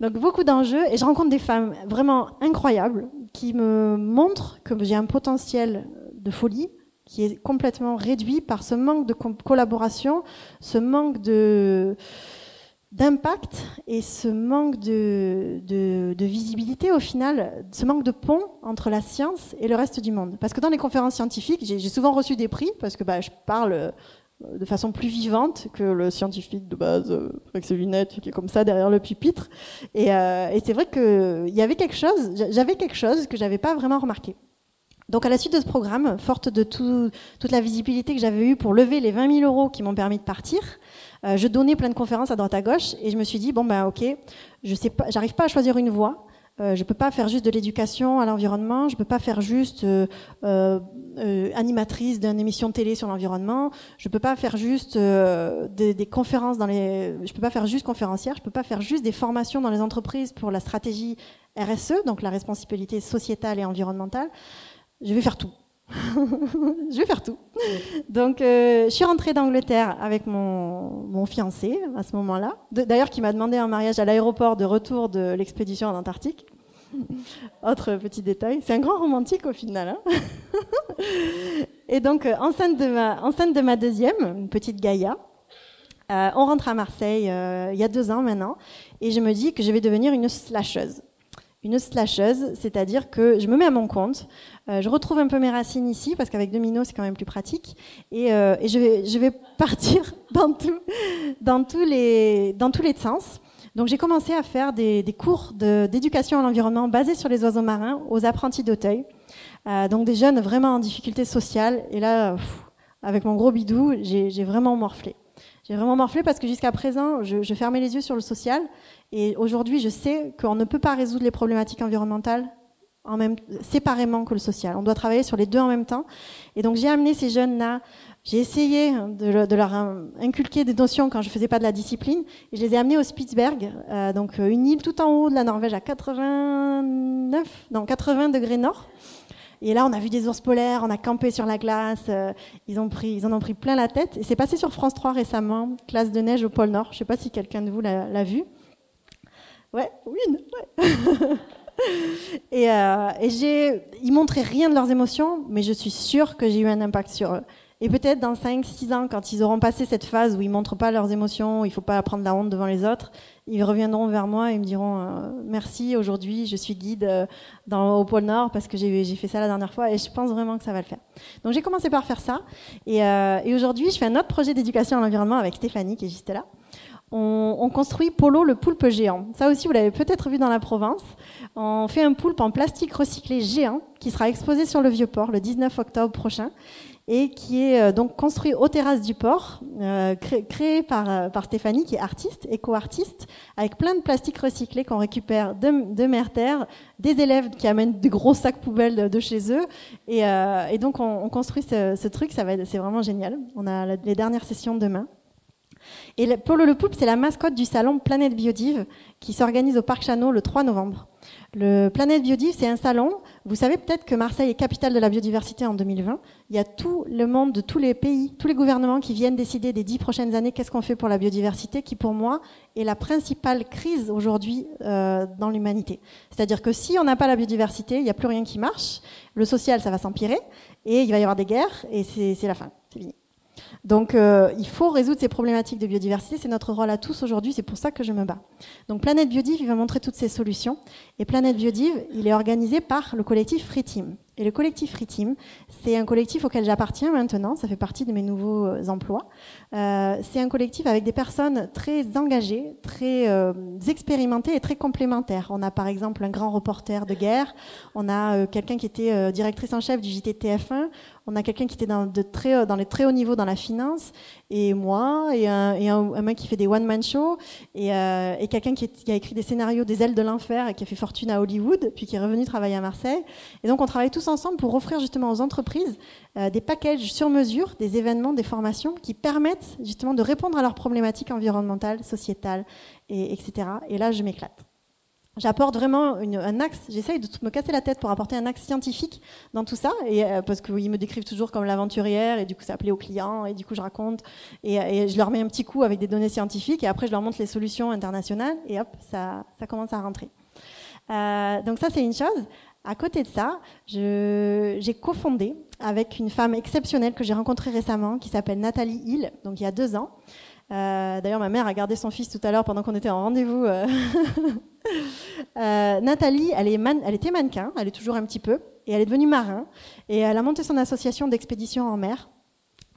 Donc beaucoup d'enjeux et je rencontre des femmes vraiment incroyables qui me montrent que j'ai un potentiel de folie qui est complètement réduit par ce manque de collaboration, ce manque de d'impact et ce manque de, de, visibilité au final, ce manque de pont entre la science et le reste du monde. Parce que dans les conférences scientifiques, j'ai souvent reçu des prix parce que bah, je parle de façon plus vivante que le scientifique de base euh, avec ses lunettes qui est comme ça derrière le pupitre. Et, euh, c'est vrai qu'il y avait quelque chose, j'avais quelque chose que j'avais pas vraiment remarqué. Donc à la suite de ce programme, forte de tout, toute la visibilité que j'avais eue pour lever les 20 000 euros qui m'ont permis de partir, euh, je donnais plein de conférences à droite à gauche et je me suis dit bon ben ok, je sais pas, j'arrive pas à choisir une voie. Euh, je peux pas faire juste de l'éducation à l'environnement, je peux pas faire juste euh, euh, animatrice d'une émission télé sur l'environnement, je peux pas faire juste des, des, conférences dans les, je peux pas faire juste conférencière, je peux pas faire juste des formations dans les entreprises pour la stratégie RSE, donc la responsabilité sociétale et environnementale. Je vais faire tout. <laughs> je vais faire tout. Donc, euh, je suis rentrée d'Angleterre avec mon, mon, fiancé à ce moment-là. D'ailleurs, qui m'a demandé un mariage à l'aéroport de retour de l'expédition en Antarctique. <laughs> Autre petit détail. C'est un grand romantique au final. Hein <laughs> Et donc, euh, enceinte, de ma, enceinte de ma deuxième, une petite Gaïa, euh, on rentre à Marseille euh, il y a deux ans maintenant. Et je me dis que je vais devenir une slasheuse une slasheuse, c'est-à-dire que je me mets à mon compte, euh, je retrouve un peu mes racines ici parce qu'avec Domino c'est quand même plus pratique et, euh, je, vais, <laughs> partir dans, tous les, sens. Donc j'ai commencé à faire des, des cours d'éducation à l'environnement basés sur les oiseaux marins aux apprentis d'Auteuil, euh, donc des jeunes vraiment en difficulté sociale. Et là, avec mon gros bidou, j'ai vraiment morflé. J'ai vraiment morflé parce que jusqu'à présent, je, fermais les yeux sur le social et aujourd'hui, je sais qu'on ne peut pas résoudre les problématiques environnementales en même, séparément que le social. On doit travailler sur les deux en même temps. Et donc, j'ai amené ces jeunes-là. J'ai essayé de, leur inculquer des notions quand je faisais pas de la discipline. Et je les ai amenés au Spitzberg, euh, donc euh, une île tout en haut de la Norvège à 89, non 80 degrés nord. Et là, on a vu des ours polaires, on a campé sur la glace. Euh, ils ont pris, ils en ont pris plein la tête. Et c'est passé sur France 3 récemment, classe de neige au pôle Nord. Je sais pas si quelqu'un de vous l'a vu. Ouais, oui, ouais. <laughs> et, euh, et j'ai, ils montraient rien de leurs émotions, mais je suis sûre que j'ai eu un impact sur eux. Et peut-être dans 5-6 ans, quand ils auront passé cette phase où ils montrent pas leurs émotions, il faut pas prendre la honte devant les autres, ils reviendront vers moi et me diront euh, merci. Aujourd'hui, je suis guide euh, au pôle Nord parce que j'ai fait ça la dernière fois et je pense vraiment que ça va le faire. Donc j'ai commencé par faire ça et, euh, et aujourd'hui, je fais un autre projet d'éducation à l'environnement avec Stéphanie qui est juste là on, construit Polo le poulpe géant. Ça aussi, vous l'avez peut-être vu dans la province. On fait un poulpe en plastique recyclé géant qui sera exposé sur le Vieux-Port le 19 octobre prochain et qui est euh, donc construit aux terrasses du port, euh, créé, par, euh, par Stéphanie, qui est artiste, éco-artiste, avec plein de plastique recyclé qu'on récupère de, de mer terre, des élèves qui amènent des gros sacs poubelles de, chez eux, et, donc on, construit ce, truc, ça va, c'est vraiment génial. On a les dernières sessions demain. Et Polo le Poulpe, c'est la mascotte du salon Planète Biodive qui s'organise au Parc Chano le 3 novembre. Le Planète Biodive, c'est un salon. Vous savez peut-être que Marseille est capitale de la biodiversité en 2020. Il y a tout le monde de tous les pays, tous les gouvernements qui viennent décider des dix prochaines années qu'est-ce qu'on fait pour la biodiversité, qui pour moi est la principale crise aujourd'hui euh, dans l'humanité. C'est-à-dire que si on n'a pas la biodiversité, il n'y a plus rien qui marche. Le social, ça va s'empirer et il va y avoir des guerres et c'est la fin. C'est fini. Donc euh, il faut résoudre ces problématiques de biodiversité, c'est notre rôle à tous aujourd'hui, c'est pour ça que je me bats. Donc Planète Biodive, il va montrer toutes ces solutions. Et Planète Biodive, il est organisé par le collectif Free Team. Et le collectif Ritim, c'est un collectif auquel j'appartiens maintenant, ça fait partie de mes nouveaux euh, emplois. Euh, c'est un collectif avec des personnes très engagées, très expérimentées et très complémentaires. On a par exemple un grand reporter de guerre, on a quelqu'un qui était directrice en chef du JTTF1, on a quelqu'un qui était dans, très, dans les très hauts niveaux dans la finance, et moi, et un, mec qui fait des one-man shows, et, et quelqu'un qui, qui, a écrit des scénarios des ailes de l'enfer et qui a fait fortune à Hollywood, puis qui est revenu travailler à Marseille. Et donc on travaille tous ensemble pour offrir justement aux entreprises euh, des packages sur mesure, des événements, des formations qui permettent justement de répondre à leurs problématiques environnementales, sociétales, et, etc. Et là, je m'éclate. J'apporte vraiment un axe, j'essaye de me casser la tête pour apporter un axe scientifique dans tout ça, et, euh, parce qu'ils me décrivent toujours comme l'aventurière, et du coup ça plaît aux clients, et du coup je raconte, et, et, je leur mets un petit coup avec des données scientifiques, et après je leur montre les solutions internationales, et hop, ça, ça commence à rentrer. Euh, donc ça c'est une chose. À côté de ça, j'ai cofondé avec une femme exceptionnelle que j'ai rencontrée récemment, qui s'appelle Nathalie Hill, donc il y a deux ans. Euh, d'ailleurs, ma mère a gardé son fils tout à l'heure pendant qu'on était en rendez-vous. Euh. <laughs> euh, Nathalie, elle, était mannequin, elle est toujours un petit peu, et elle est devenue marin, et elle a monté son association d'expédition en mer.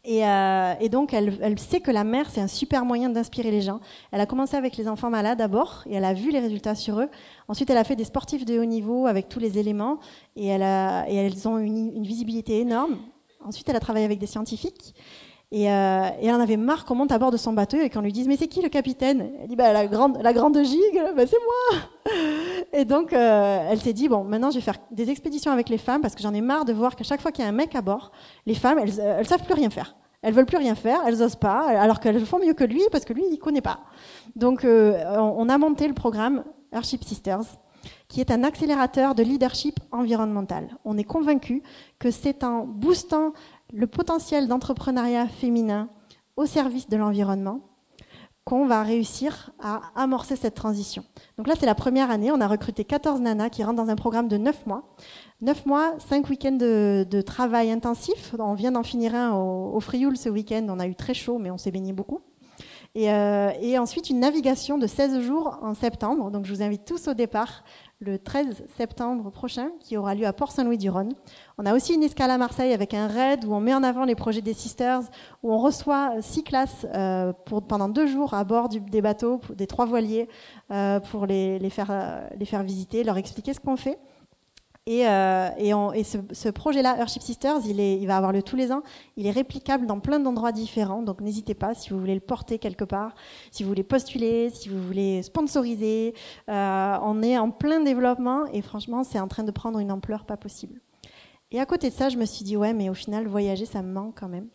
Et, euh, donc, elle, sait que la mer, c'est un super moyen d'inspirer les gens. Elle a commencé avec les enfants malades d'abord, et elle a vu les résultats sur eux. Ensuite, elle a fait des sportifs de haut niveau avec tous les éléments, et, elles ont une, visibilité énorme. Ensuite, elle a travaillé avec des scientifiques. Et, euh, et, elle en avait marre qu'on monte à bord de son bateau et qu'on lui dise mais c'est qui le capitaine? Elle dit bah la grande la grande gigue, bah, c'est moi. <laughs> Et donc euh, elle s'est dit bon maintenant je vais faire des expéditions avec les femmes parce que j'en ai marre de voir qu'à chaque fois qu'il y a un mec à bord, les femmes elles, elles savent plus rien faire. Elles veulent plus rien faire, elles osent pas, alors qu'elles font mieux que lui parce que lui il connaît pas. Donc euh, on a monté le programme Airship Sisters qui est un accélérateur de leadership environnemental. On est convaincu que c'est en boostant le potentiel d'entrepreneuriat féminin au service de l'environnement qu'on va réussir à amorcer cette transition. Donc là, c'est la première année. On a recruté 14 nanas qui rentrent dans un programme de 9 mois. 9 mois, 5 week-ends de, travail intensif. On vient d'en finir un au, au Frioul ce week-end. On a eu très chaud, mais on s'est baigné beaucoup. Et, euh, et, ensuite, une navigation de 16 jours en septembre. Donc, je vous invite tous au départ le 13 septembre prochain, qui aura lieu à Port-Saint-Louis-du-Rhône. On a aussi une escale à Marseille avec un raid où on met en avant les projets des Sisters, où on reçoit six classes euh, pour, pendant deux jours à bord du, des bateaux, des trois voiliers, euh, pour les, les, faire, les faire visiter, leur expliquer ce qu'on fait. Et, euh, et, on, et ce, ce projet-là, Earthship Sisters, il, est, il va avoir lieu tous les ans. Il est réplicable dans plein d'endroits différents. Donc n'hésitez pas si vous voulez le porter quelque part, si vous voulez postuler, si vous voulez sponsoriser. Euh, on est en plein développement et franchement, c'est en train de prendre une ampleur pas possible. Et à côté de ça, je me suis dit, ouais, mais au final, voyager, ça me manque quand même.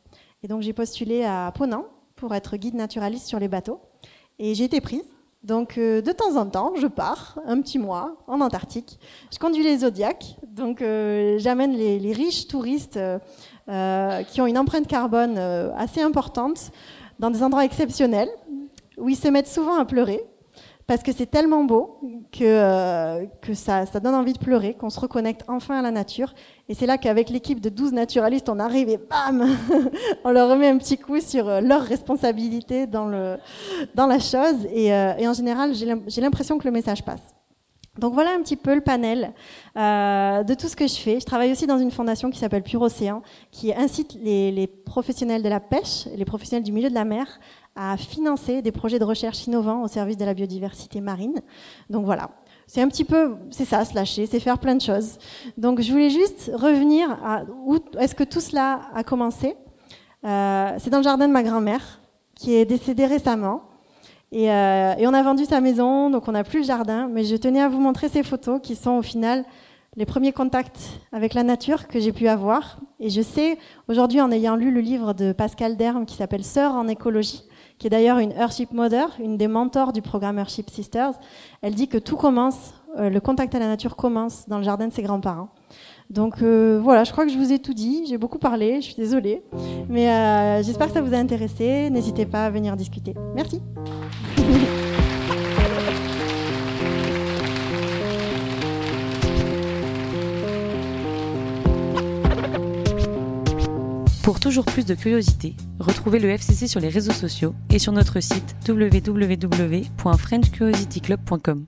Et donc j'ai postulé à Ponant pour être guide naturaliste sur les bateaux. Et j'ai été prise. Donc euh, de temps en temps, je pars un petit mois en Antarctique. Je conduis les Zodiacs, donc euh, j'amène les, riches touristes euh, qui ont une empreinte carbone assez importante dans des endroits exceptionnels où ils se mettent souvent à pleurer parce que c'est tellement beau que, euh, que ça, ça, donne envie de pleurer, qu'on se reconnecte enfin à la nature. Et c'est là qu'avec l'équipe de 12 naturalistes, on arrive et bam <laughs> On leur remet un petit coup sur euh, leur responsabilité dans, le, dans la chose. Et, euh, et en général, j'ai l'impression que le message passe. Donc voilà un petit peu le panel euh, de tout ce que je fais. Je travaille aussi dans une fondation qui s'appelle Pure Océan, qui incite les, les, professionnels de la pêche, les professionnels du milieu de la mer, à financer des projets de recherche innovants au service de la biodiversité marine. Donc voilà, c'est un petit peu, c'est ça, se lâcher, c'est faire plein de choses. Donc je voulais juste revenir à où est-ce que tout cela a commencé. Euh, c'est dans le jardin de ma grand-mère, qui est décédée récemment. Et, euh, et, on a vendu sa maison, donc on n'a plus le jardin. Mais je tenais à vous montrer ces photos qui sont au final les premiers contacts avec la nature que j'ai pu avoir. Et je sais aujourd'hui, en ayant lu le livre de Pascal Derme qui s'appelle Sœurs en écologie, qui est d'ailleurs une Earthship Mother, une des mentors du programme Earthship Sisters. Elle dit que tout commence, euh, le contact à la nature commence dans le jardin de ses grands-parents. Donc euh, voilà, je crois que je vous ai tout dit. J'ai beaucoup parlé, je suis désolée. Mais euh, j'espère que ça vous a intéressé. N'hésitez pas à venir discuter. Merci. <laughs> Pour toujours plus de curiosité, retrouvez le FCC sur les réseaux sociaux et sur notre site www.frenchcuriosityclub.com.